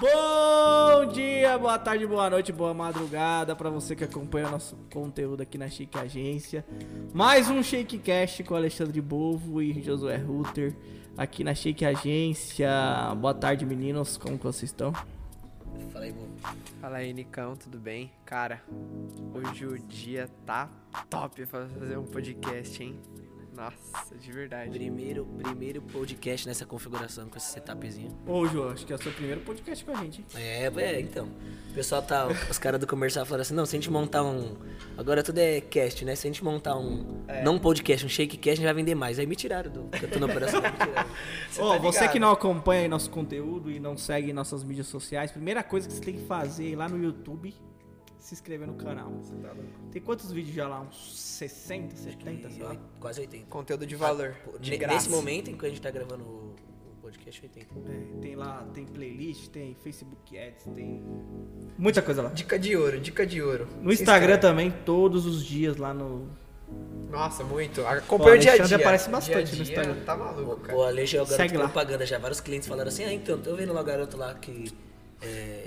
Bom dia, boa tarde, boa noite, boa madrugada para você que acompanha nosso conteúdo aqui na Shake Agência. Mais um Shakecast com Alexandre Bovo e Josué Rutter aqui na Shake Agência. Boa tarde, meninos, como que vocês estão? Fala aí, Bovo. Fala aí, Nicão, tudo bem? Cara, hoje o dia tá top pra fazer um podcast, hein? Nossa, de verdade. Primeiro, primeiro podcast nessa configuração com esse setupzinho. Ô, João, acho que é o seu primeiro podcast com a gente. hein? É, é, então. O pessoal tá. Os caras do comercial falaram assim, não, se a gente montar um. Agora tudo é cast, né? Se a gente montar um. Não um podcast, um shakecast, a gente vai vender mais. Aí me tiraram do. Eu tô na operação, me tiraram. Ó, tá você que não acompanha aí nosso conteúdo e não segue nossas mídias sociais, primeira coisa que você tem que fazer é ir lá no YouTube, se inscrever no canal. Tem quantos vídeos já lá? Uns 60, 70, sei lá? Quase 80. Conteúdo de valor. Pô, de graça. Nesse momento em que a gente tá gravando o podcast, 80. É, tem lá, tem playlist, tem Facebook Ads, tem muita coisa lá. Dica de ouro, dica de ouro. No Instagram também, todos os dias lá no. Nossa, muito. Acompanha o dia a Alexandre dia. aparece bastante Dia a no dia, Instagram. Tá maluco, cara. o Ale já é o garoto Segue de lá. propaganda já. Vários clientes falaram assim, ah, então, tô vendo lá o garoto lá que. é,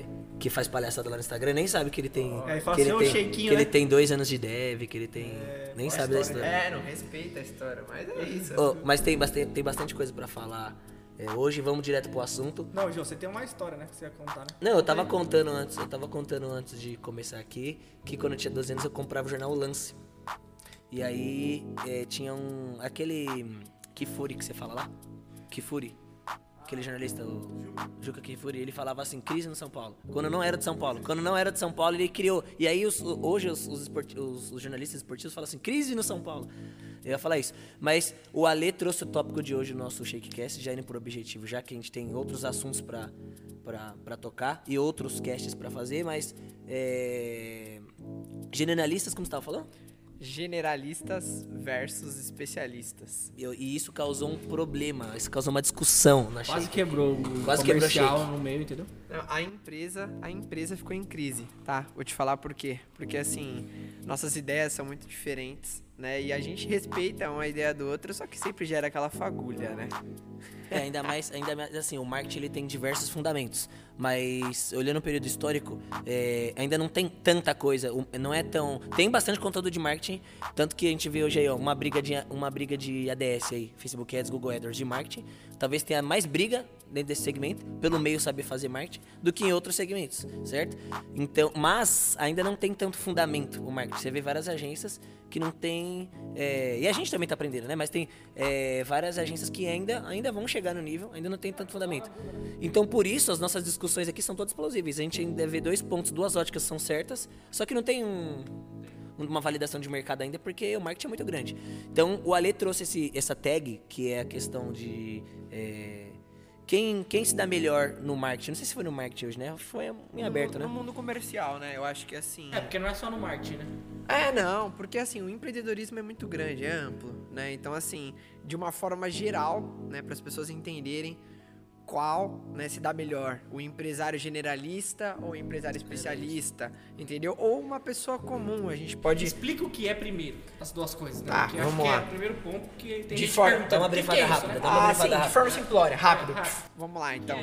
que faz palhaçada lá no Instagram, nem sabe que ele tem. É, que assim, ele "Ô, tem, que ele né?" tem dois anos de dev, que ele tem. nem sabe da história. É, não respeita a história, mas é isso. Ô, mas tem bastante, tem bastante coisa pra falar. É, hoje vamos direto pro assunto. Não, João, você tem uma história, né? Que você ia contar, né? Não, eu tava contando antes, eu tava contando antes de começar aqui, que quando eu tinha 12 anos eu comprava o jornal Lance. E aí é, tinha um. aquele. Kifuri que você fala lá? Kifuri. Aquele jornalista, o Juca Kifuri, ele falava assim, crise no São Paulo. Quando não era de São Paulo. Quando não era de São Paulo, ele criou. E aí os- hoje os, os esporti- os- os jornalistas esportivos falam assim, crise no São Paulo. Eu ia falar isso. Mas o Ale trouxe o tópico de hoje no nosso Shakecast, já indo por objetivo, já que a gente tem outros assuntos pra, pra tocar e outros casts pra fazer, mas. É... Generalistas, como você tava falando? Generalistas versus especialistas. Eu- e isso causou um problema, isso causou uma discussão na Quase Shake. quebrou o Quase quebrou no meio, entendeu? A empresa, a empresa ficou em crise, tá? Vou te falar por quê. Porque assim, nossas ideias são muito diferentes, né? E a gente respeita uma ideia do outro, só que sempre gera aquela fagulha, né? É, ainda mais, ainda mais assim, o marketing ele tem diversos fundamentos, mas olhando o período histórico, é, ainda não tem tanta coisa, não é tão, tem bastante conteúdo de marketing, tanto que a gente vê hoje aí, ó, uma briga de uma briga de ADS aí, Facebook Ads, Google AdWords de marketing, talvez tenha mais briga dentro desse segmento, pelo meio saber fazer marketing, do que em outros segmentos, certo? Então, mas ainda não tem tanto fundamento o marketing. Você vê várias agências que não tem. é, e a gente também tá aprendendo, né? Mas tem é, várias agências que ainda, ainda vão chegar no nível, ainda não tem tanto fundamento. Então, por isso, as nossas discussões aqui são todas plausíveis. A gente ainda vê dois pontos, duas óticas são certas, só que não tem um, uma validação de mercado ainda, porque o marketing é muito grande. Então, o Ale trouxe esse, essa tag, que é a questão de. é, quem, quem se dá melhor no marketing? Não sei se foi no marketing hoje, né? Foi em aberto, no, né? No mundo comercial, né? Eu acho que assim. É, porque não é só no marketing, né? É, não, porque assim, o empreendedorismo é muito grande, é amplo, né? Então, assim, de uma forma geral, né, para as pessoas entenderem qual, né, se dá melhor, o empresário generalista ou o empresário especialista, entendeu? Ou uma pessoa comum, a gente pode Explica o que é primeiro, as duas coisas, né? Tá, que eu acho vamos que lá. é o primeiro ponto que tem De gente forma- perguntando, dá uma "O que que brifada é isso, rápida, né?" dá uma Ah, sim, de rápida. forma simplória, rápido. Rápido. Vamos lá, então.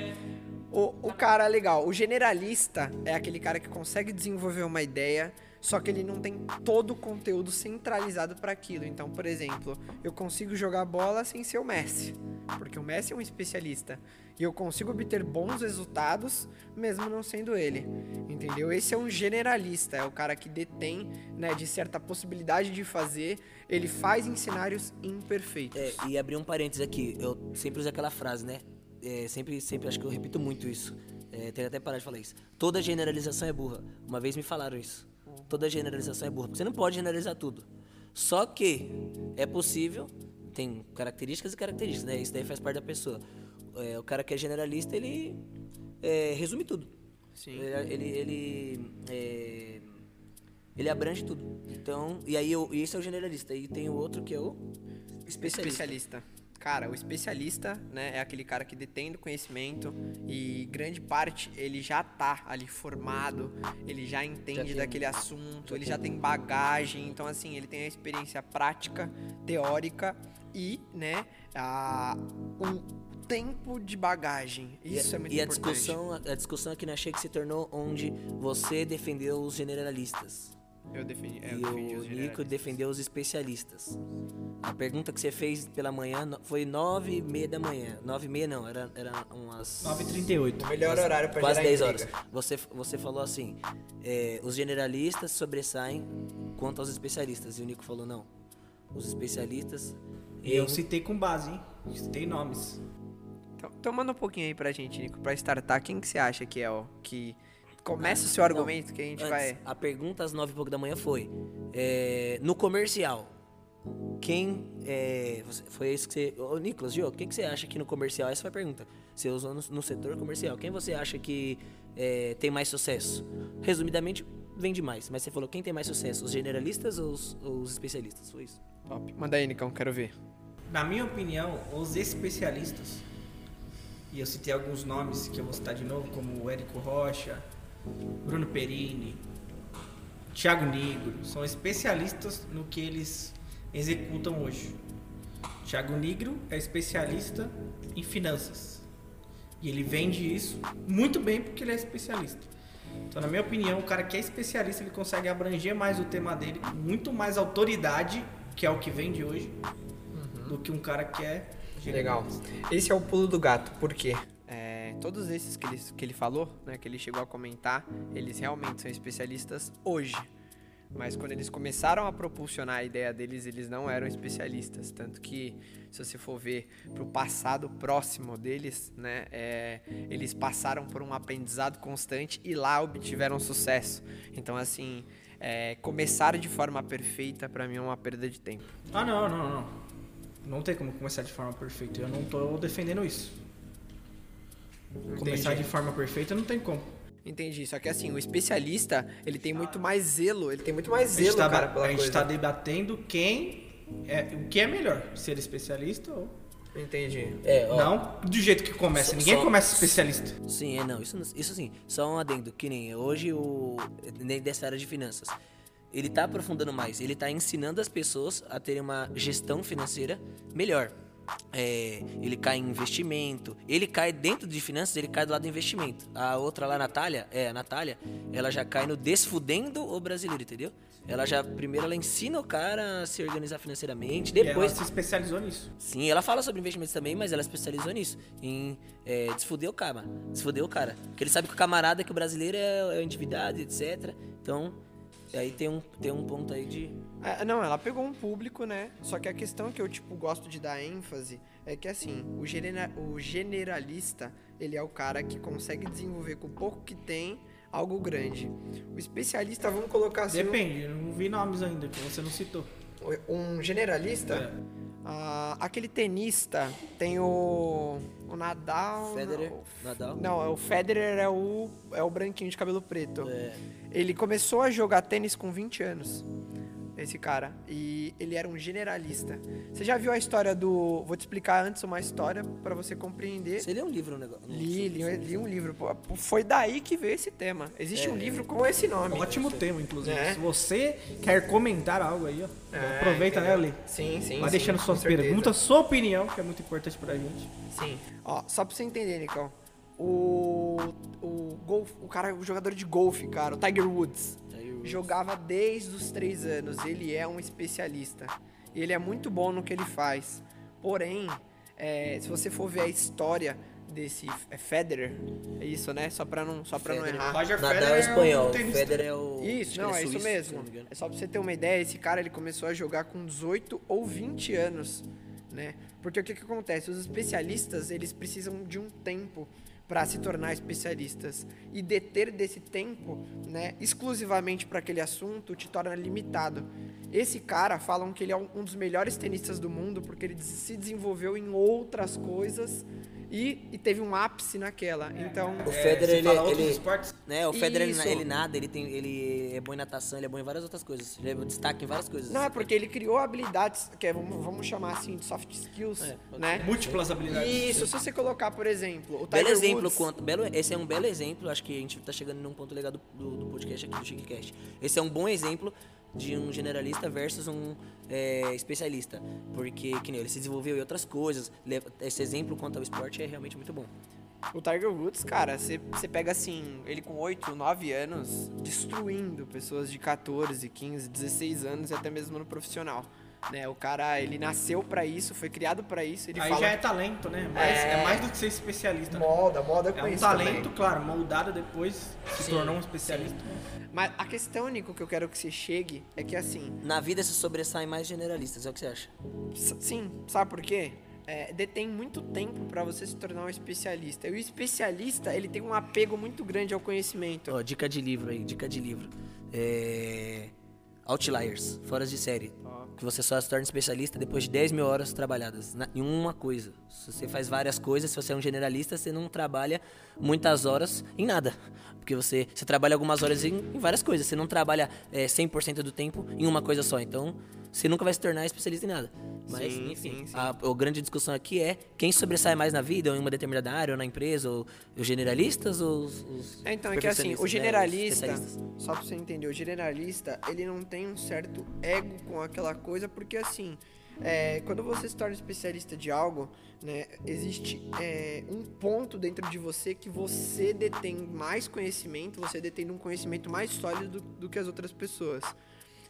O, o cara é legal. O generalista é aquele cara que consegue desenvolver uma ideia, só que ele não tem todo o conteúdo centralizado para aquilo. Então, por exemplo, eu consigo jogar bola sem ser o Messi, porque o Messi é um especialista. E eu consigo obter bons resultados mesmo não sendo ele. Entendeu? Esse é um generalista, é o cara que detém, né, de certa possibilidade de fazer, ele faz em cenários imperfeitos. É, e abrir um parênteses aqui, eu sempre uso aquela frase, né? É, sempre, sempre, acho que eu repito muito isso. É, tenho até parar de falar isso. Toda generalização é burra. Uma vez me falaram isso. Toda generalização é burra. Você não pode generalizar tudo. Só que é possível, tem características e características, né? Isso daí faz parte da pessoa. É, o cara que é generalista, ele é, resume tudo. Sim. Ele, ele, ele, é, ele abrange tudo. Então, e aí eu, esse é o generalista. E tem o outro que é o especialista. Especialista. Cara, o especialista, né, é aquele cara que detém do conhecimento e grande parte ele já tá ali formado, ele já entende tem- daquele assunto, ele já tem bagagem, então assim, ele tem a experiência prática, teórica e, né, a, um- tempo de bagagem. Isso e, é muito e a importante. discussão, a discussão aqui na Shake se tornou onde você defendeu os generalistas. Eu defini, é, e eu defendi o os Nico defendeu os especialistas. A pergunta que você fez pela manhã foi nove e meia da manhã. Nove e meia não, era, era umas... 9h38. O melhor horário pra Quase gerar 10 intriga. horas. Você, você falou assim: é, os generalistas sobressaem quanto aos especialistas. E o Nico falou: não. Os especialistas. E eu em- citei com base, hein? Citei nomes. Então, então manda um pouquinho aí pra gente, Nico, pra startar. Quem que você acha que é o que começa o seu argumento que a gente Antes, vai... A pergunta às nove e pouco da manhã foi: é, no comercial, quem. É, foi isso que você. Ô, Nicolas, Gio, quem que você acha que no comercial? Essa foi a pergunta. Você usou no, no setor comercial. Quem você acha que é, tem mais sucesso? Resumidamente, vende mais. Mas você falou: quem tem mais sucesso? Os generalistas ou os, ou os especialistas? Foi isso. Top. Manda aí, Nicão, quero ver. Na minha opinião, os especialistas, e eu citei alguns nomes que eu vou citar de novo, como o Érico Rocha, Bruno Perini, Thiago Nigro, são especialistas no que eles executam hoje. Thiago Nigro é especialista em finanças. E ele vende isso muito bem porque ele é especialista. Então, na minha opinião, o cara que é especialista, ele consegue abranger mais o tema dele, muito mais autoridade, que é o que vende hoje, do que um cara que é Legal. Esse é o pulo do gato, por quê? É, todos esses que ele, que ele falou, né, que ele chegou a comentar, eles realmente são especialistas hoje. Mas quando eles começaram a propulsionar a ideia deles, eles não eram especialistas. Tanto que, se você for ver pro passado próximo deles, né, é, eles passaram por um aprendizado constante e lá obtiveram sucesso. Então, assim, é, começar de forma perfeita, pra mim, é uma perda de tempo. Ah, não, não, não. Não tem como começar de forma perfeita. Eu não tô defendendo isso. Começar de forma perfeita não tem como. Entendi, só que assim, o especialista, ele tem muito mais zelo, ele tem muito mais A gente zelo, tá, cara, pela a gente coisa. tá debatendo quem é, o que é melhor, ser especialista ou Entendi. É, não do jeito que começa. Só- Ninguém só- começa especialista. Sim, é não. Isso, isso sim. Só um adendo, que nem hoje o. Nem dessa área de finanças. Ele tá aprofundando mais, ele tá ensinando as pessoas a terem uma gestão financeira melhor. É, ele cai em investimento, ele cai dentro de finanças, ele cai do lado do investimento. A outra lá, a Natália, é, a Natália, ela já cai no desfudendo o brasileiro, entendeu? Ela já, primeiro ela ensina o cara a se organizar financeiramente, E ela depois se especializou nisso. Sim, ela fala sobre investimentos também, mas ela especializou nisso. Em é, desfuder o cara. Desfuder o cara. Porque ele sabe que o camarada, que o brasileiro é, é endividado, etc. Então, aí tem um, tem um ponto aí de. É, não, ela pegou um público, né? Só que a questão que eu, tipo, gosto de dar ênfase é que, assim, o, genera- o generalista, ele é o cara que consegue desenvolver com o pouco que tem algo grande. O especialista, vamos colocar assim... Depende, eu não vi nomes ainda que você não citou. Um generalista... É. ah, aquele tenista tem o... O Nadal... Federer, não, Nadal. Não, o Federer é o, é o branquinho de cabelo preto. É, Ele começou a jogar tênis com 20 anos. Esse cara. E ele era um generalista. Você já viu a história do. Vou te explicar antes uma história pra você compreender. você lê um livro no negócio. Li, li, li um livro. Foi daí que veio esse tema. Existe É. um livro com esse nome. Ótimo tema, inclusive. É. Se você quer comentar algo aí, ó, É, aproveita, né, entendeu? Ali? Sim, sim. Vai sim, deixando suas certeza. perguntas, sua opinião, que é muito importante pra gente. Sim. Ó, só pra você entender, Nicão. O. O, golf, o cara, o jogador de golfe, cara, o Tiger Woods. Jogava desde os três anos. Ele é um especialista. Ele é muito bom no que ele faz. Porém, é, se você for ver a história desse é Federer, é isso, né? Só pra não, só pra não errar. Roger Nadal Federer é espanhol, um tenista. Federer é o. Isso, não, que é ele isso mesmo. É só pra você ter uma ideia, esse cara ele começou a jogar com 18 ou 20 anos, né? Porque o que que acontece? Os especialistas, eles precisam de um tempo para se tornar especialistas e deter desse tempo, né, exclusivamente para aquele assunto te torna limitado. Esse cara falam que ele é um dos melhores tenistas do mundo porque ele se desenvolveu em outras coisas e, e teve um ápice naquela. Então, O É, Federer, você ele, ele- esportes? né, o Federer, ele, ele nada, ele, tem, ele é bom em natação, ele é bom em várias outras coisas. Ele é destaque em várias coisas. Não, é porque ele criou habilidades, que é, vamos, vamos chamar assim, de soft skills, É, né? Múltiplas habilidades. Isso, se você colocar, por exemplo, o Belo Tiger exemplo, Woods, quanto, belo, esse é um belo exemplo, acho que a gente tá chegando num ponto legal do, do, do podcast aqui, do Chiquecast. Esse é um bom exemplo de um generalista versus um é, especialista. Porque, que nem ele se desenvolveu em outras coisas. Esse exemplo quanto ao esporte é realmente muito bom. O Tiger Woods, cara, você pega assim, ele com 8, 9 anos, destruindo pessoas de 14, 15, 16 anos e até mesmo no profissional. Né? O cara, ele nasceu pra isso, foi criado pra isso, ele Aí fala... já é talento, né? Mas é... É. mais do que ser especialista. Né? Moda, moda com É um isso talento, também. claro, moldado depois, se Sim, tornou um especialista. Mas a questão, Nico, que eu quero que você chegue é que assim, Na vida se sobressaem mais generalistas, é o que você acha? Sim, sabe por quê? É, detém muito tempo pra você se tornar um especialista. E o especialista, ele tem um apego muito grande ao conhecimento. Ó, dica de livro aí, dica de livro. É... Outliers, foras de série. Que você só se torna especialista depois de 10 mil horas trabalhadas na- em uma coisa. Se você faz várias coisas, se você é um generalista, você não trabalha muitas horas em nada. Porque você, você trabalha algumas horas em, em várias coisas. Você não trabalha é, 100% do tempo em uma coisa só. Então, você nunca vai se tornar especialista em nada. Mas, Sim, enfim, sim, sim. A, a grande discussão aqui é quem sobressai mais na vida, ou em uma determinada área, ou na empresa, ou os generalistas ou os, os É, então, é que assim, o né, generalista, especialistas. só pra você entender, o generalista, ele não tem um certo ego com aquela coisa, porque assim, é, quando você se torna especialista de algo, né, existe é, um ponto dentro de você que você detém mais conhecimento, você detém um conhecimento mais sólido do, do que as outras pessoas.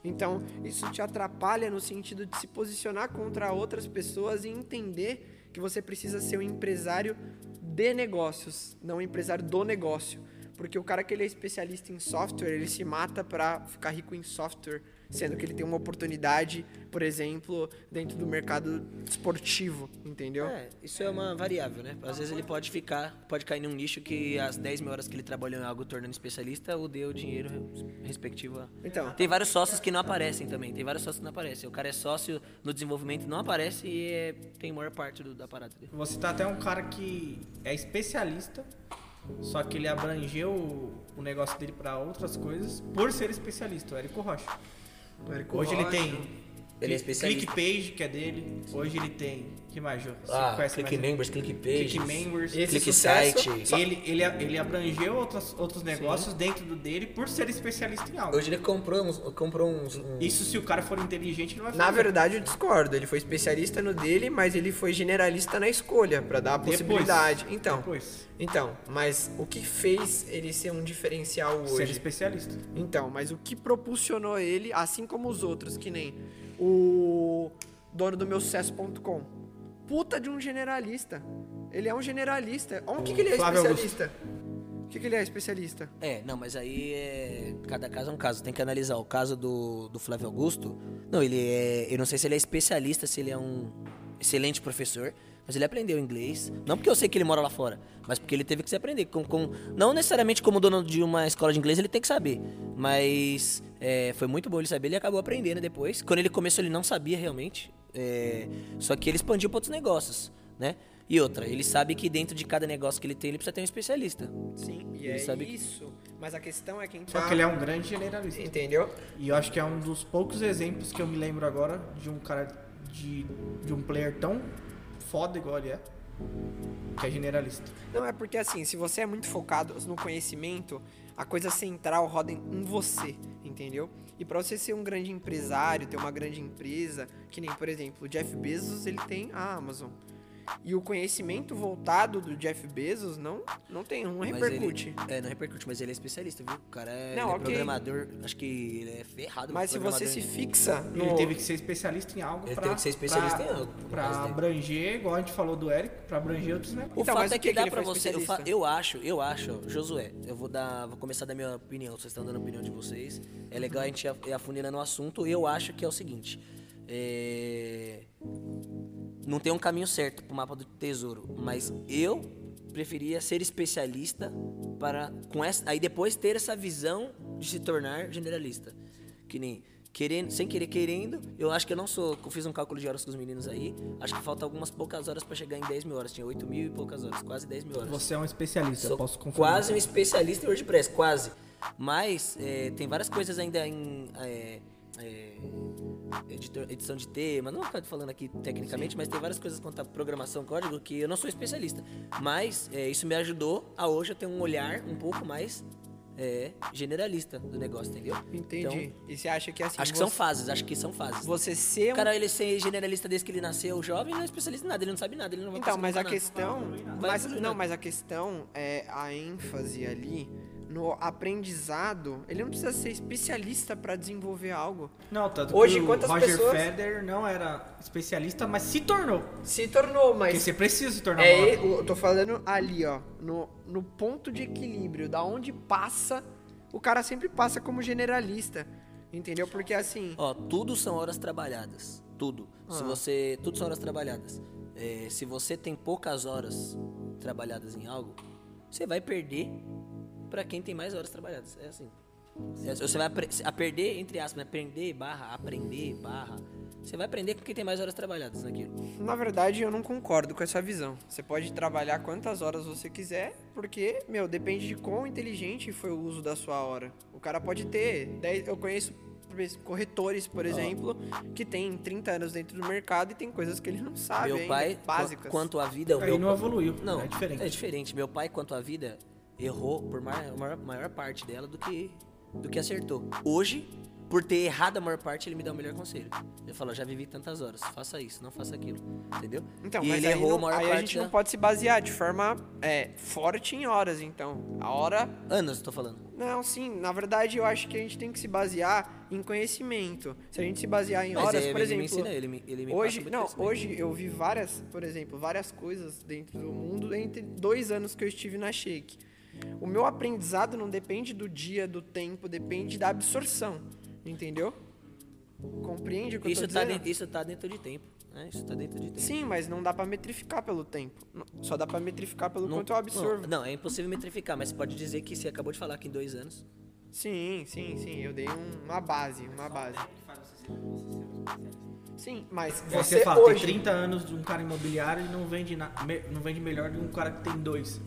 Então, isso te atrapalha no sentido de se posicionar contra outras pessoas e entender que você precisa ser um empresário de negócios, não um empresário do negócio. Porque o cara que ele é especialista em software, ele se mata pra ficar rico em software, sendo que ele tem uma oportunidade, por exemplo, dentro do mercado esportivo, entendeu? É, isso é uma variável, né? Às vezes ele pode ficar, pode cair num nicho que as 10 mil horas que ele trabalhou em algo tornando especialista, o deu o dinheiro respectivo. a- Então, Tem vários sócios que não aparecem também, tem vários sócios que não aparecem. O cara é sócio no desenvolvimento, não aparece e é- tem maior parte do- da parada dele. Você tá até um cara que é especialista, só que ele abrangeu o, o negócio dele pra outras coisas por ser especialista, o Érico Rocha. Hoje ele tem Ele é especialista. ClickPage, que é dele. Hoje ele tem. que mais, Jô? Você Ah, conhece click mais? members, click pages, Click Members. Esse click sucesso- site. Ele, ele, ele abrangeu outros, outros negócios dentro do dele por ser especialista em algo. Hoje ele comprou uns, comprou uns, uns- Isso se o cara for inteligente, ele vai fazer. na verdade, eu discordo. Ele foi especialista no dele, mas ele foi generalista na escolha, pra dar a Depois. possibilidade. Então, Depois, então, mas o que fez ele ser um diferencial ser hoje? especialista. Então, mas o que propulsionou ele, assim como os outros, que nem o dono do meu sucesso.com. Puta de um generalista. Ele é um generalista. O que, que ele é Flávio especialista? O que, que ele é especialista? É, não, mas aí é. Cada caso é um caso. Tem que analisar. O caso do, do Flávio Augusto. Não, ele é. Eu não sei se ele é especialista, se ele é um excelente professor. Mas ele aprendeu inglês. Não porque eu sei que ele mora lá fora, mas porque ele teve que se aprender. Com, com- não necessariamente como dono de uma escola de inglês ele tem que saber. Mas é, foi muito bom ele saber. Ele acabou aprendendo depois. Quando ele começou, ele não sabia realmente. É, só que ele expandiu para outros negócios, né? E outra, ele sabe que dentro de cada negócio que ele tem, ele precisa ter um especialista. Sim, e Ele é sabe que- isso. Mas a questão é quem Só tá... que ele é um grande generalista. Entendeu? E eu acho que é um dos poucos exemplos que eu me lembro agora de um cara de, de um player tão foda igual ele é, que é generalista. Não, é porque assim, se você é muito focado no conhecimento, a coisa central roda em em você, entendeu? E pra você ser um grande empresário, ter uma grande empresa, que nem, por exemplo, o Jeff Bezos, ele tem a Amazon. E o conhecimento voltado do Jeff Bezos não, não tem, não Mas repercute. Ele, é, não repercute, mas ele é especialista, viu? O cara é, Não, ele é ok. programador, acho que ele é ferrado. Mas se você se fixa no... Ele teve que ser especialista em algo Ele pra, teve que ser especialista pra, em algo, no pra abranger, igual a gente falou do Eric, pra abranger outros negócios. O Então, fato é o que, que que dá ele pra você. Eu, fa- eu acho, eu acho, Josué, eu vou dar. Vou começar da minha opinião. Vocês estão dando a opinião de vocês. É legal a gente ir af- ir afunilando o assunto. Eu acho que é o seguinte. é, Não tem um caminho certo pro mapa do tesouro. Mas eu preferia ser especialista para. Com essa, aí depois ter essa visão de se tornar generalista. Que nem. Querendo, sem querer querendo, eu acho que eu não sou. Eu fiz um cálculo de horas com os meninos aí. Acho que falta algumas poucas horas pra chegar em 10 mil horas. Tinha 8 mil e poucas horas, quase 10 mil horas. Você é um especialista, eu Sou posso confirmar. quase um especialista em WordPress, quase. Mas é, tem várias coisas ainda em é, é, editor- edição de tema. Não estou falando aqui tecnicamente, mas tem várias coisas quanto a programação, código, que eu não sou especialista. Mas é, isso me ajudou a hoje eu ter um olhar um pouco mais é generalista do negócio, entendeu? Entendi. Então, e você acha que assim. acho que você, são fases, acho que são fases. Você ser O um. cara, ele ser generalista desde que ele nasceu jovem, não é especialista em nada, ele não sabe nada, ele não vai Então, mas a nada. questão. Mas, não, mas a questão é a ênfase ali no aprendizado. Ele não precisa ser especialista pra desenvolver algo. Não, tanto Hoje, que o quantas Roger pessoas- Federer não era especialista, mas se tornou. Se tornou, mas. Porque você precisa se tornar É, eu tô falando ali, ó, no, no ponto de equilíbrio, da onde passa, o cara sempre passa como generalista, entendeu? Porque assim, Ó, tudo são horas trabalhadas. Tudo. Se Ah. você. Tudo são horas trabalhadas. É, se você tem poucas horas trabalhadas em algo, você vai perder pra quem tem mais horas trabalhadas. É assim. É, Você vai a perder, entre aspas, né? aprender barra, aprender barra. Você vai aprender com quem tem mais horas trabalhadas naquilo. na verdade eu não concordo com essa visão. Você pode trabalhar quantas horas você quiser, porque, meu, depende de quão inteligente foi o uso da sua hora. O cara pode ter 10, eu conheço corretores, por exemplo, que tem 30 anos dentro do mercado e tem coisas que ele não sabe meu pai, básicas. qu- quanto à vida, o Aí meu não evoluiu. Não, é diferente. É diferente. Meu pai, quanto à vida, errou por maior, maior, parte dela do que, do que acertou. Hoje, por ter errado a maior parte, ele me dá o melhor conselho. Ele falou, já vivi tantas horas, faça isso, não faça aquilo. Entendeu? Então, e mas ele aí, errou não- a maior aí parte a gente da... não pode se basear de forma é, forte em horas, então. A hora Anos, tô falando. Não, sim, na verdade eu acho que a gente tem que se basear em conhecimento. Se a gente se basear em Mas horas, por ele exemplo, me ensina, ele me, ele me passa hoje, muito não, hoje eu vi várias, por exemplo, várias coisas dentro do mundo entre dois anos que eu estive na Shake. O meu aprendizado não depende do dia, do tempo, depende da absorção, entendeu? Compreende o que Isso eu tô tá, dizendo? dentro, isso tá dentro de tempo. Né? Isso tá dentro de tempo. Sim, mas não dá pra metrificar pelo tempo. Só dá pra metrificar pelo Não- quanto eu absorvo. Não, não, é impossível metrificar, mas você pode dizer que você acabou de falar que em dois anos. Sim, sim, sim. Eu dei um- uma base, uma base. Sim, mas Aí você, fala, hoje... tem 30 anos de um cara imobiliário e não vende, na, me- não vende melhor de um cara que tem dois.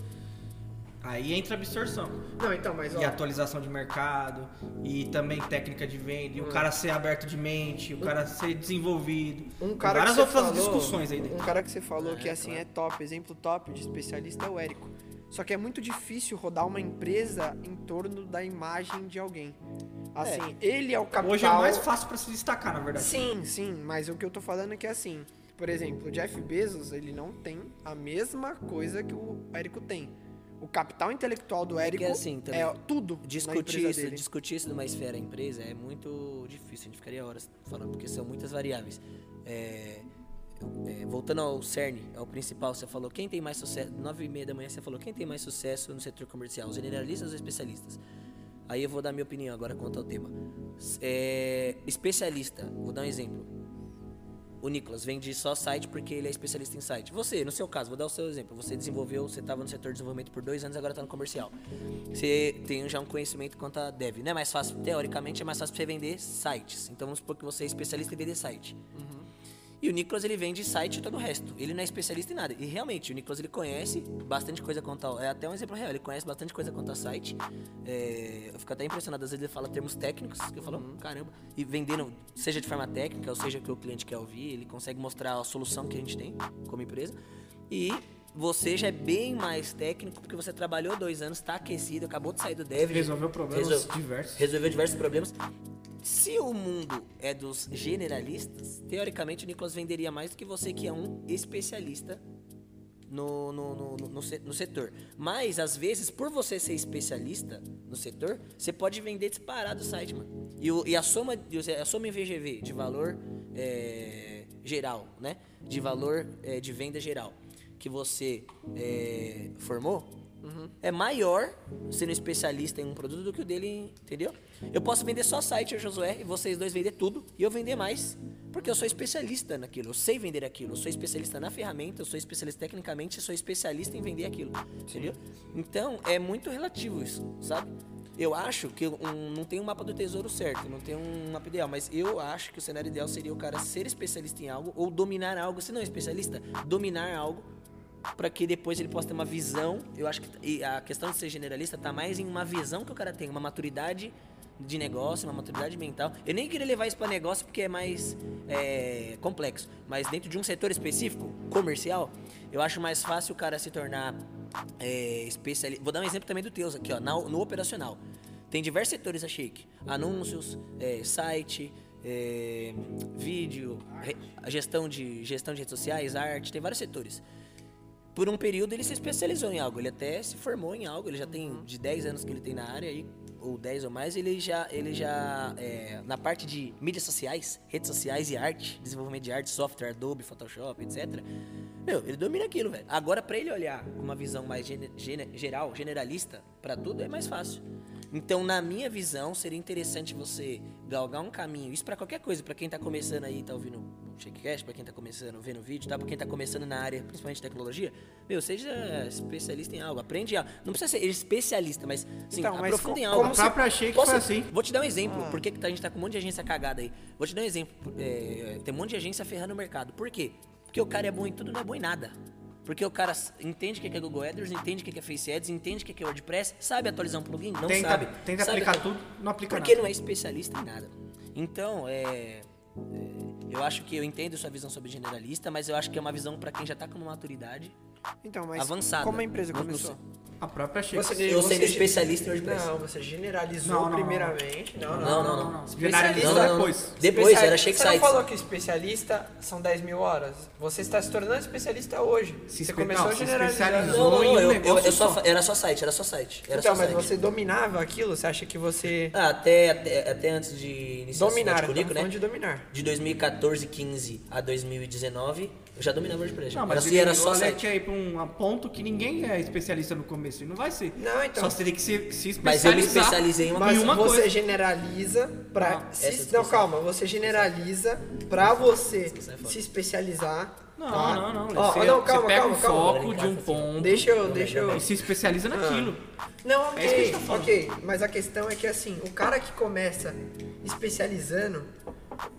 Aí entra a absorção. Não, então, mas ó, E atualização de mercado, e também técnica de venda, e o cara ser aberto de mente, o cara ser desenvolvido. um cara Várias que outras falou, discussões aí dentro. Um cara que você falou que É, assim claro. é top, exemplo top de especialista é o Érico. Só que é muito difícil rodar uma empresa em torno da imagem de alguém. Assim, ele é o capital. Hoje é mais fácil pra se destacar, na verdade. Sim, sim, mas o que eu tô falando é que assim, por exemplo, o Jeff Bezos, ele não tem a mesma coisa que o Érico tem. O capital intelectual do Érico é, assim, também, tudo na Discutir isso, dele. discutir isso numa esfera empresa é muito difícil, a gente ficaria horas falando, porque são muitas variáveis. É, é, voltando ao CERN, ao principal, você falou quem tem mais sucesso, nove e meia da manhã você falou quem tem mais sucesso no setor comercial, os generalistas ou os especialistas? Aí eu vou dar minha opinião agora quanto ao tema. É, especialista, vou dar um exemplo. O Nicolas vende só site porque ele é especialista em site. Você, no seu caso, vou dar o seu exemplo. Você desenvolveu, você estava no setor de desenvolvimento por dois anos, agora está no comercial. Você tem já um conhecimento quanto a dev. Não é mais fácil, teoricamente, é mais fácil você vender sites. Então vamos supor que você é especialista em vender site. E o Nicolas ele vende site e todo o resto. Ele não é especialista em nada. E realmente, o Nicolas ele conhece bastante coisa quanto ao. É até um exemplo real, ele conhece bastante coisa quanto a site. É, eu fico até impressionado, às vezes ele fala termos técnicos, que eu falo, "Hum, caramba. E vendendo, seja de forma técnica, ou seja que o cliente quer ouvir, ele consegue mostrar a solução que a gente tem como empresa. E você já é bem mais técnico, porque você trabalhou dois anos, está aquecido, acabou de sair do dev. Resolveu problemas Resol- diversos. Resolveu diversos problemas. Se o mundo é dos generalistas, teoricamente o Nicolas venderia mais do que você que é um especialista no, no, no, no, no se- no setor. Mas, às vezes, por você ser especialista no setor, você pode vender disparado o site, mano. E, o- e a, soma, a soma em VGV de valor é, geral, né? De valor é, de venda geral que você é, formou é maior sendo especialista em um produto do que o dele, entendeu? Eu posso vender só site, o Josué, e vocês dois vender tudo, e eu vender mais, porque eu sou especialista naquilo, eu sei vender aquilo, eu sou especialista na ferramenta, eu sou especialista tecnicamente, eu sou especialista em vender aquilo, entendeu? Então, é muito relativo isso, sabe? Eu acho que um- não tem um mapa do tesouro certo, não tem um mapa ideal, mas eu acho que o cenário ideal seria o cara ser especialista em algo, ou dominar algo, se não é especialista, dominar algo, para que depois ele possa ter uma visão. Eu acho que a questão de ser generalista tá mais em uma visão que o cara tem, uma maturidade de negócio, uma maturidade mental. Eu nem queria levar isso para negócio porque é mais é, complexo, mas dentro de um setor específico, comercial, eu acho mais fácil o cara se tornar é, especialista. Vou dar um exemplo também do Teus aqui, ó, na- no operacional. tem diversos setores a Shake. Anúncios, é, site, é, vídeo, re- gestão de, gestão de redes sociais, arte, tem vários setores. Por um período ele se especializou em algo, ele até se formou em algo, ele já tem de 10 anos que ele tem na área aí, ou 10 ou mais, ele já, ele já é, na parte de mídias sociais, redes sociais e arte, desenvolvimento de arte, software, Adobe, Photoshop, etc. Meu, ele domina aquilo, velho. Agora pra ele olhar com uma visão mais gene- gene- geral, generalista, pra tudo é mais fácil. Então, na minha visão, seria interessante você galgar um caminho. Isso pra qualquer coisa, pra quem tá começando aí, tá ouvindo o Shakecast, pra quem tá começando, vendo o vídeo, tá? Pra quem tá começando na área, principalmente de tecnologia. Meu, seja especialista em algo, aprende algo. Não precisa ser especialista, mas, sim, Então, mas aprofunda em algo. como A própria Shake Posso- foi assim. Vou te dar um exemplo. Por que que a gente tá com um monte de agência cagada aí? Vou te dar um exemplo. É, tem um monte de agência ferrando o mercado. Por quê? Porque o cara é bom em tudo, não é bom em nada. Porque o cara entende o que é Google AdWords, entende o que é Face Ads, entende o que é WordPress, sabe atualizar um plugin? Não Tenta- sabe. tenta Sabe aplicar tudo, não aplica Porque nada. não é especialista em nada. Então, é, é, Eu acho que eu entendo sua visão sobre generalista, mas eu acho que é uma visão pra quem já tá com uma maturidade Então, mas avançada. como a empresa começou? A própria Shake. Você- Eu sendo especialista em WordPress. Não, você generalizou Não, não, não. primeiramente. Não, não. Não, não. depois. Depois, era Shake Você não falou que especialista são 10 mil horas. Você está se tornando especialista hoje. Se você começou generalizando. especializou. Não, não, eu, eu, eu só, era só site, era só site. Era Então, só mas site. você dominava aquilo? Você acha que você... Ah, até, até, até antes de iniciar Dominar, a estamos Cunico, né? de dominar. De 2014, 15 a 2019, eu já dominava WordPress. Não, mas assim, era só site. ir pra um ponto que ninguém é especialista no começo. E não vai ser. Não, então. Só você teria que se, se Mas eu me especializar. especializei em uma Mas uma você coisa. generaliza pra. Ah, se- essa não, calma. Você generaliza pra você é se especializar. Não, tá? não, não. Ó, você, não, você calma, pega calma, um calma. foco de um ponto Deixa eu. Deixa eu... e se especializa naquilo. Não, É isso que a ok, gente tá ok. Mas a questão é que assim, o cara que começa especializando,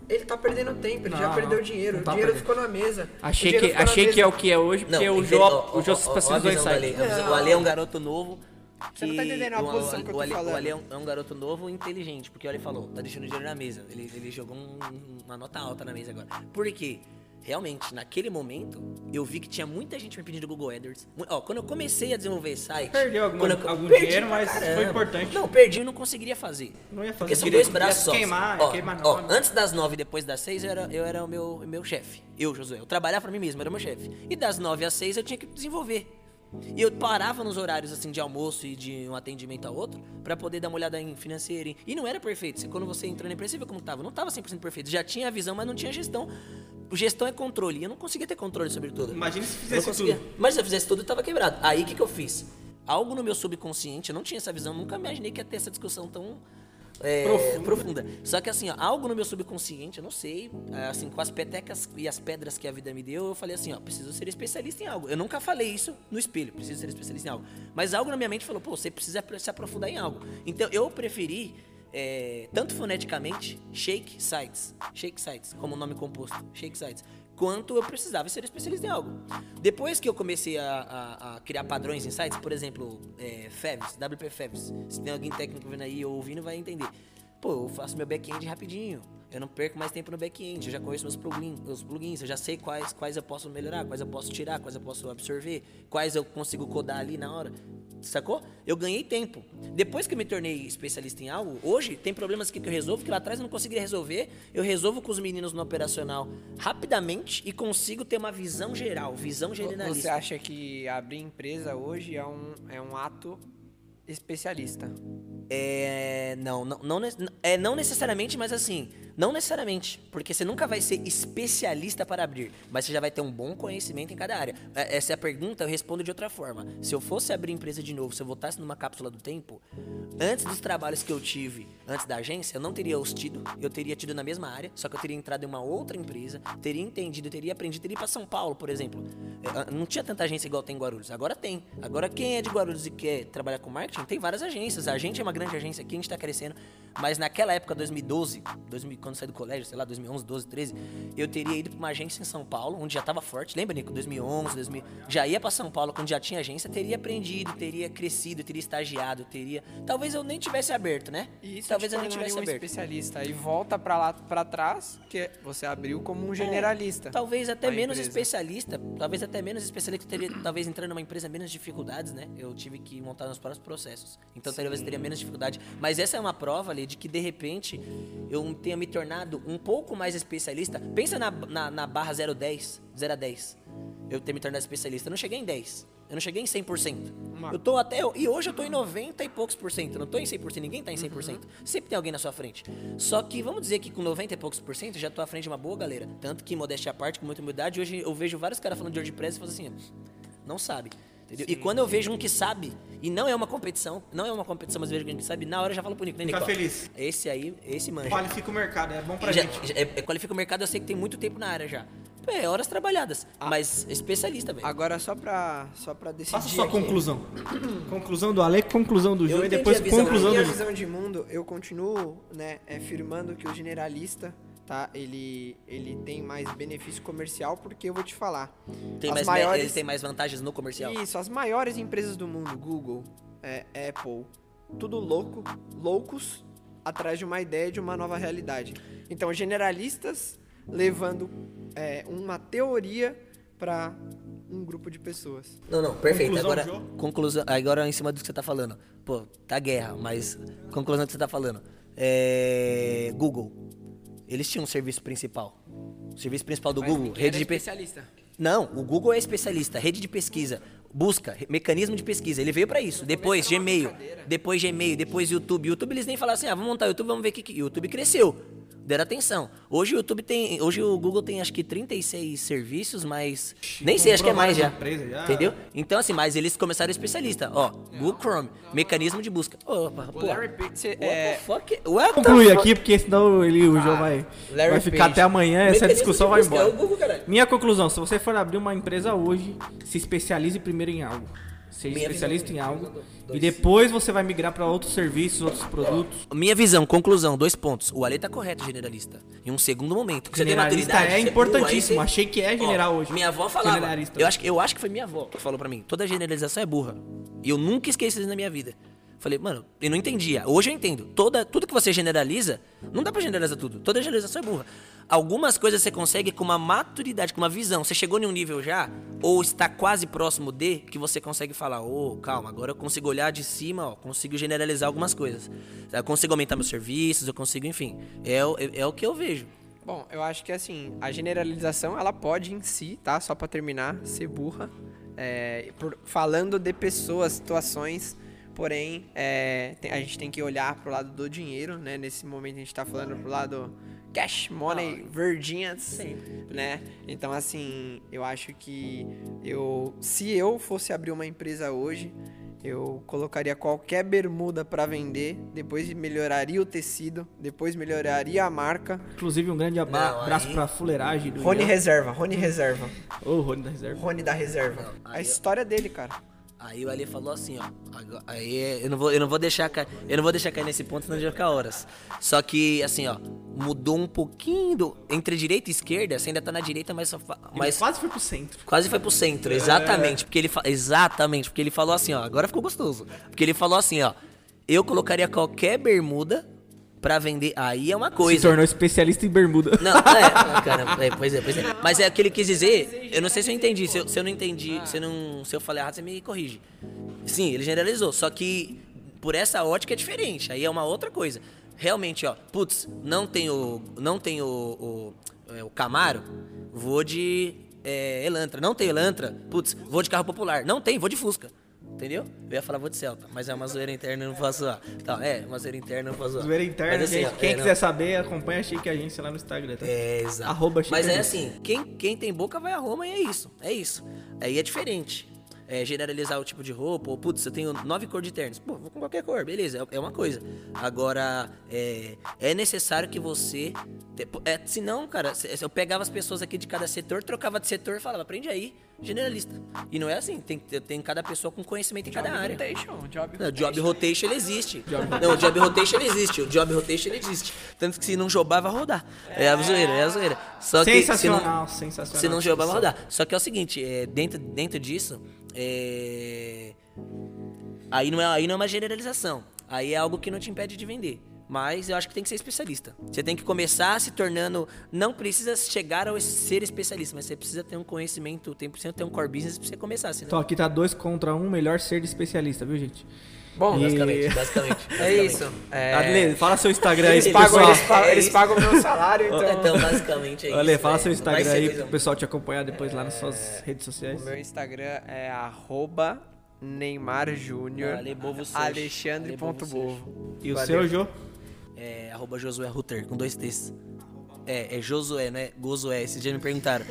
ele tá perdendo tempo, ele já Não, perdeu não, dinheiro, não o tá dinheiro perdendo. ficou na mesa. O Achei que, achei mesa. que é o que é hoje, porque o entende- Jô, o Jô ó, se ó, ó a especializou em visão do site. Ale. A visão- O Não. Ale é um garoto novo. Você não tá que- entendendo a o- posição o- que eu o tô Ale- falando. O Ale é um, é um garoto novo e inteligente, porque olha, ele falou, tá deixando dinheiro na mesa. Ele, ele jogou um- uma nota alta na mesa agora. Por quê? Realmente, naquele momento, eu vi que tinha muita gente me pedindo Google AdWords. Ó, quando eu comecei a desenvolver site... Perdeu alguma- eu- algum dinheiro, mas foi importante. Não, perdi e não conseguiria fazer. Não ia fazer. Porque são dois braços só. queimar, ó, queimar ó, antes das nove e depois das seis, eu era, eu era o meu, meu chefe. Eu, Josué. Eu trabalhava pra mim mesmo, era o meu chefe. E das nove às seis eu tinha que desenvolver. E eu parava nos horários assim de almoço e de um atendimento ao outro pra poder dar uma olhada em financeiro. em- E não era perfeito. Quando você entrou na empresa, você viu como tava. Não tava 100% perfeito. Já tinha a visão, mas não tinha gestão. O gestão é controle. E eu não conseguia ter controle sobre tudo. Imagina se fizesse tudo. Mas se eu fizesse tudo, eu tava quebrado. Aí o que, que eu fiz? Algo no meu subconsciente, eu não tinha essa visão, nunca imaginei que ia ter essa discussão tão é, Profunda. profunda. Só que assim, ó, algo no meu subconsciente, eu não sei, assim, com as petecas e as pedras que a vida me deu, eu falei assim, ó, preciso ser especialista em algo. Eu nunca falei isso no espelho, preciso ser especialista em algo. Mas algo na minha mente falou, pô, você precisa se aprofundar em algo. Então eu preferi é, tanto foneticamente, Shake Sites, Shake Sites, como nome composto, Shake Sites, quanto eu precisava ser especialista em algo. Depois que eu comecei a, a- a criar padrões em sites, por exemplo, é, Fevs, WP Fevs, se tem alguém técnico vendo aí ou ouvindo, vai entender. Pô, eu faço meu back-end rapidinho. Eu não perco mais tempo no back-end. Eu já conheço meus plugins, meus plugins. Eu já sei quais, quais eu posso melhorar, quais eu posso tirar, quais eu posso absorver, quais eu consigo codar ali na hora. Sacou? Eu ganhei tempo. Depois que eu me tornei especialista em algo, hoje tem problemas que eu resolvo que lá atrás eu não conseguiria resolver. Eu resolvo com os meninos no operacional rapidamente e consigo ter uma visão geral, visão Você generalista. acha que abrir empresa hoje é um, é um ato especialista? É. Não, não, não, é, não necessariamente, mas assim. Não necessariamente. Porque você nunca vai ser especialista para abrir. Mas você já vai ter um bom conhecimento em cada área. É, Essa é a pergunta, eu respondo de outra forma. Se eu fosse abrir empresa de novo, se eu voltasse numa cápsula do tempo, antes dos trabalhos que eu tive, antes da agência, eu não teria os tido. Eu teria tido na mesma área, só que eu teria entrado em uma outra empresa, teria entendido, teria aprendido, teria ido para São Paulo, por exemplo. É, Não tinha tanta agência igual tem em Guarulhos. Agora tem. Agora quem é de Guarulhos e quer trabalhar com marketing, tem várias agências. A gente é uma grande agência aqui, a gente tá crescendo. Mas naquela época, 2012, 2000, quando saí do colégio, sei lá, 2011, 12, 13, eu teria ido pra uma agência em São Paulo, onde já tava forte. Lembra, Nico? 2011, 2000. Já ia pra São Paulo, quando já tinha agência, teria aprendido, teria crescido, teria estagiado, teria. Talvez eu nem tivesse aberto, né? Isso Talvez eu nem tivesse um aberto. especialista. E volta pra lá pra trás, que você abriu como um generalista. Talvez até menos empresa. especialista, talvez até menos especialista, eu teria talvez entrando numa empresa menos dificuldades, né? Eu tive que montar meus próprios processos. Então talvez eu teria menos dificuldade. Mas essa é uma prova ali de que, de repente, eu tenha me tornado um pouco mais especialista. Pensa na, na, na barra 010, 0 a 10. Eu ter me tornado especialista. Eu não cheguei em 10. Eu não cheguei em 100%. Eu tô até. E hoje eu tô em 90 e poucos por cento. Eu não tô em 100%. Ninguém tá em 100%. Sempre tem alguém na sua frente. Só que vamos dizer que com 90 e poucos por cento já tô à frente de uma boa galera. Tanto que, modéstia à parte, com muita humildade, hoje eu vejo vários caras falando de WordPress e falam assim: não sabe. Entendeu? e quando eu vejo um que sabe, e não é uma competição, não é uma competição, mas eu vejo alguém que sabe, na hora eu já falo pro Nico, né, Nico? ó, feliz. Esse aí, esse manja. Qualifica o mercado, é bom pra Já- gente. já- é, é, qualifica o mercado, eu sei que tem muito tempo na área já. É, horas trabalhadas. Mas especialista, velho. Agora só pra, só pra decidir. Faça sua aqui. conclusão. conclusão do Ale, conclusão do Eu João e depois a visão. conclusão do minha visão de mundo, eu continuo, né, afirmando que o generalista, tá, ele, ele tem mais benefício comercial, porque eu vou te falar. Tem as mais, maiores, Ele tem mais vantagens no comercial. Isso, as maiores empresas do mundo, Google, é, Apple, tudo louco, loucos, atrás de uma ideia de uma nova realidade. Então, generalistas levando é, uma teoria para um grupo de pessoas. Não, não, perfeito. Conclusão, agora, conclusão, agora em cima do que você tá falando. Pô, tá guerra, mas conclusão do que você tá falando. É, Google. Eles tinham um serviço principal. O serviço principal do Google, rede de especialista. Não, o Google é especialista, rede de pesquisa, busca, mecanismo de pesquisa. Ele veio pra isso. Depois Gmail, depois Gmail, depois YouTube. YouTube eles nem falaram assim: "Ah, vamos montar o YouTube, vamos ver o que que YouTube cresceu". Deram atenção. Hoje o YouTube tem, hoje o Google tem acho que 36 serviços, mas nem sei, acho que é mais já. já. Entendeu? Então assim, mas eles começaram especialista, ó, Google Chrome, mecanismo de busca. Opa, pô. Larry Page, What é, the fuck? What fuck? aqui, porque senão ele, o João vai, Larry vai ficar Page. até amanhã, essa discussão vai busca, embora. É o Google. Minha conclusão, se você for abrir uma empresa hoje, se especialize primeiro em algo. Seja Minha especialista visão- em algo. dois. E depois você vai migrar para outros serviços, outros produtos. Minha visão, conclusão, dois pontos. O Ale tá correto, generalista. Em um segundo momento. Tem Generalista maturidade. é importantíssimo. Achei que é general Ó, hoje. Minha avó falava. Generalista. Eu acho, que- eu acho que foi minha avó que falou pra mim. Toda generalização é burra. E eu nunca esqueci isso na minha vida. Falei, mano, eu não entendia. Hoje eu entendo. Toda, tudo que você generaliza, não dá pra generalizar tudo. Toda generalização é burra. Algumas coisas você consegue com uma maturidade, com uma visão. Você chegou em um nível já, ou está quase próximo de, que você consegue falar, ô, calma, agora eu consigo olhar de cima, ó, consigo generalizar algumas coisas. Eu consigo aumentar meus serviços, eu consigo, enfim. É, o- é, é o que eu vejo. Bom, eu acho que assim, a generalização ela pode em si, tá? Só pra terminar, ser burra. É, por- falando de pessoas, situações, porém, é, tem- a gente tem que olhar pro lado do dinheiro, né? Nesse momento a gente tá falando pro lado cash money, verdinhas, né? Então assim, eu acho que eu, se eu fosse abrir uma empresa hoje, eu colocaria qualquer bermuda pra vender, depois melhoraria o tecido, depois melhoraria a marca. Inclusive, um grande abraço pra fuleiragem do Rony. Reserva, Rony Reserva. Ô, Rony da Reserva. Rony da Reserva. Não, A história dele, cara. Aí o Ali falou assim, ó. agora- Aí é- eu não vou, eu não vou deixar cair, eu não vou deixar cair nesse ponto, senão vai ficar horas. Só que assim, ó, mudou um pouquinho do, entre direita e esquerda. Você ainda tá na direita, mas só Mas quase foi pro centro. quase foi pro centro, exatamente, porque ele exatamente, porque ele falou assim, ó, agora ficou gostoso. Porque ele falou assim, ó, eu colocaria qualquer bermuda pra vender. Aí é uma Se coisa. tornou especialista em bermuda. Não, é, cara, é, pois é, pois é. Mas é o que ele quis dizer, eu não sei se eu entendi. Se eu, se eu não entendi, se eu, não, se eu falei errado, você me corrige. Sim, ele generalizou, só que por essa ótica é diferente, aí é uma outra coisa. Realmente, ó, putz, não tem o, não tem o, o, é, o Camaro, vou de é, Elantra. Não tem Elantra, putz, vou de carro popular. Não tem, vou de Fusca. Entendeu? Eu ia falar vou de Celta, mas é uma zoeira interna, não posso zoar. Tá, é, uma zoeira interna, não posso zoar. Zoeira interna, Mas, assim, gente. ó, Quem é, não. quiser saber, acompanha a Chique Agência lá no Instagram, tá? É, exato. Arroba Chico Mas é assim, quem, quem tem boca vai a Roma e é isso. É isso. Aí é diferente. É, generalizar o tipo de roupa, ou putz, eu tenho nove cores de ternos. Pô, vou com qualquer cor, beleza, é, é uma coisa. Agora, é, é necessário que você. te- É, senão, cara, eu pegava as pessoas aqui de cada setor, trocava de setor e falava, aprende aí, generalista. E não é assim, tem, tem cada pessoa com conhecimento em cada área. Rotation, job Não, job rotation ele existe. Não, o job rotation ele existe. O job rotation ele existe. Tanto que se não jobar, vai rodar. É a zoeira, é a zoeira. Só que se sensacional, não, sensacional. se não jobar, vai rodar. Só que é o seguinte, é, dentro, dentro disso, é, aí, não é, aí não é uma generalização. Aí é algo que não te impede de vender. Mas eu acho que tem que ser especialista. Você tem que começar se tornando. Não precisa chegar ao ser especialista, mas você precisa ter um conhecimento, tem precisa ter um core business pra você começar. Senão... Então aqui tá dois contra um, melhor ser de especialista, viu, gente? Bom, E- Basicamente, basicamente. é basicamente. isso. É, Adley, fala seu Instagram aí eles, pagam, pessoal. eles, pagam, É eles isso. pagam meu salário, então... Então, basicamente é isso. Olha, fala velho. seu Instagram aí a pro pessoal te acompanhar depois lá nas suas redes O sociais. meu Instagram é arroba Neymar Júnior Ale Bovo Search. Alexandre Ale ponto Bovo Bovo. E o Valeu. seu, Jô? É arroba Josué Rutter, com dois T's. É, é Josué, não é Gozué. Esses dias me perguntaram.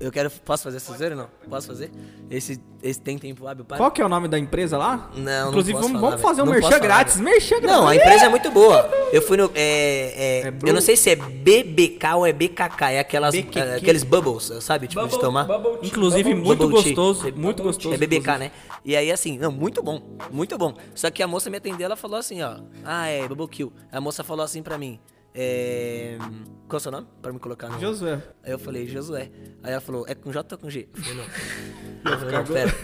Eu quero. Posso fazer essa zoeira ou não? Posso fazer? Esse, esse tem tempo hábil para? Qual que é o nome da empresa lá? Não, não Inclusive, posso vamos, falar, vamos fazer um. Não merchan grátis. velho. Merchan grátis. Não, a empresa é muito boa. Eu fui no. É, é, É eu não sei se é BBK ou é BKK. É aquelas, BQQ. é, aqueles bubbles, sabe? Tipo, de tomar. Inclusive, muito Bubble tea. gostoso. Muito gostoso. É BBK, inclusive. né? E aí, assim, não, muito bom. Muito bom. Só que a moça me atendeu, ela falou assim, ó. Ah, é Bubble Kill. A moça falou assim pra mim. É. Qual é o seu nome? Pra me colocar no. Josué. Aí eu falei, Josué. Aí ela falou, é com J ou com G? Eu falei, não. Eu falei, não, pera.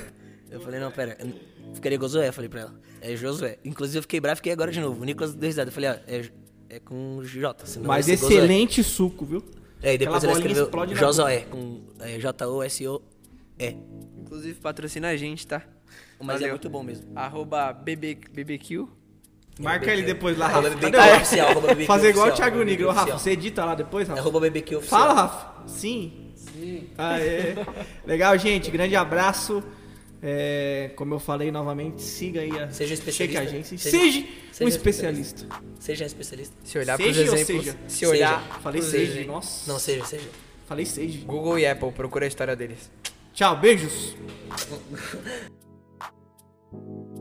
Eu falei, não, pera. Eu Ficaria Josué, eu falei pra ela. É Josué. Inclusive eu fiquei bravo, fiquei agora de novo. O Nicolas deu risada. Eu falei, ó, é, é com J. Senão Mas vai ser Josué. excelente suco, viu? É, e depois Aquela ela escreveu Josué, com é, J-O-S-O-E. Inclusive, patrocina a gente, tá? Mas é Valeu. muito bom mesmo. Arroba BB, BBQ. Marca ele depois lá, Rafa. BBQ Cadê o- oficial, arroba BBQ Fazer igual o oficial, Thiago arroba. BBQ Rafa, oficial. você edita lá depois, Rafa? Arroba BBQ oficial. Fala, Rafa. Sim. Sim. Aê. Legal, gente. Grande abraço. É, como eu falei novamente, siga aí a Seja especialista. Shake Agência. Seja- Seja, seja um especialista. Seja especialista. Se olhar Seja pros ou exemplos... seja? Se olhar... Seja. Falei pros seja. exemplos- Nossa. Não, seja, seja. Falei seja. Google e Apple, procura a história deles. Tchau, beijos.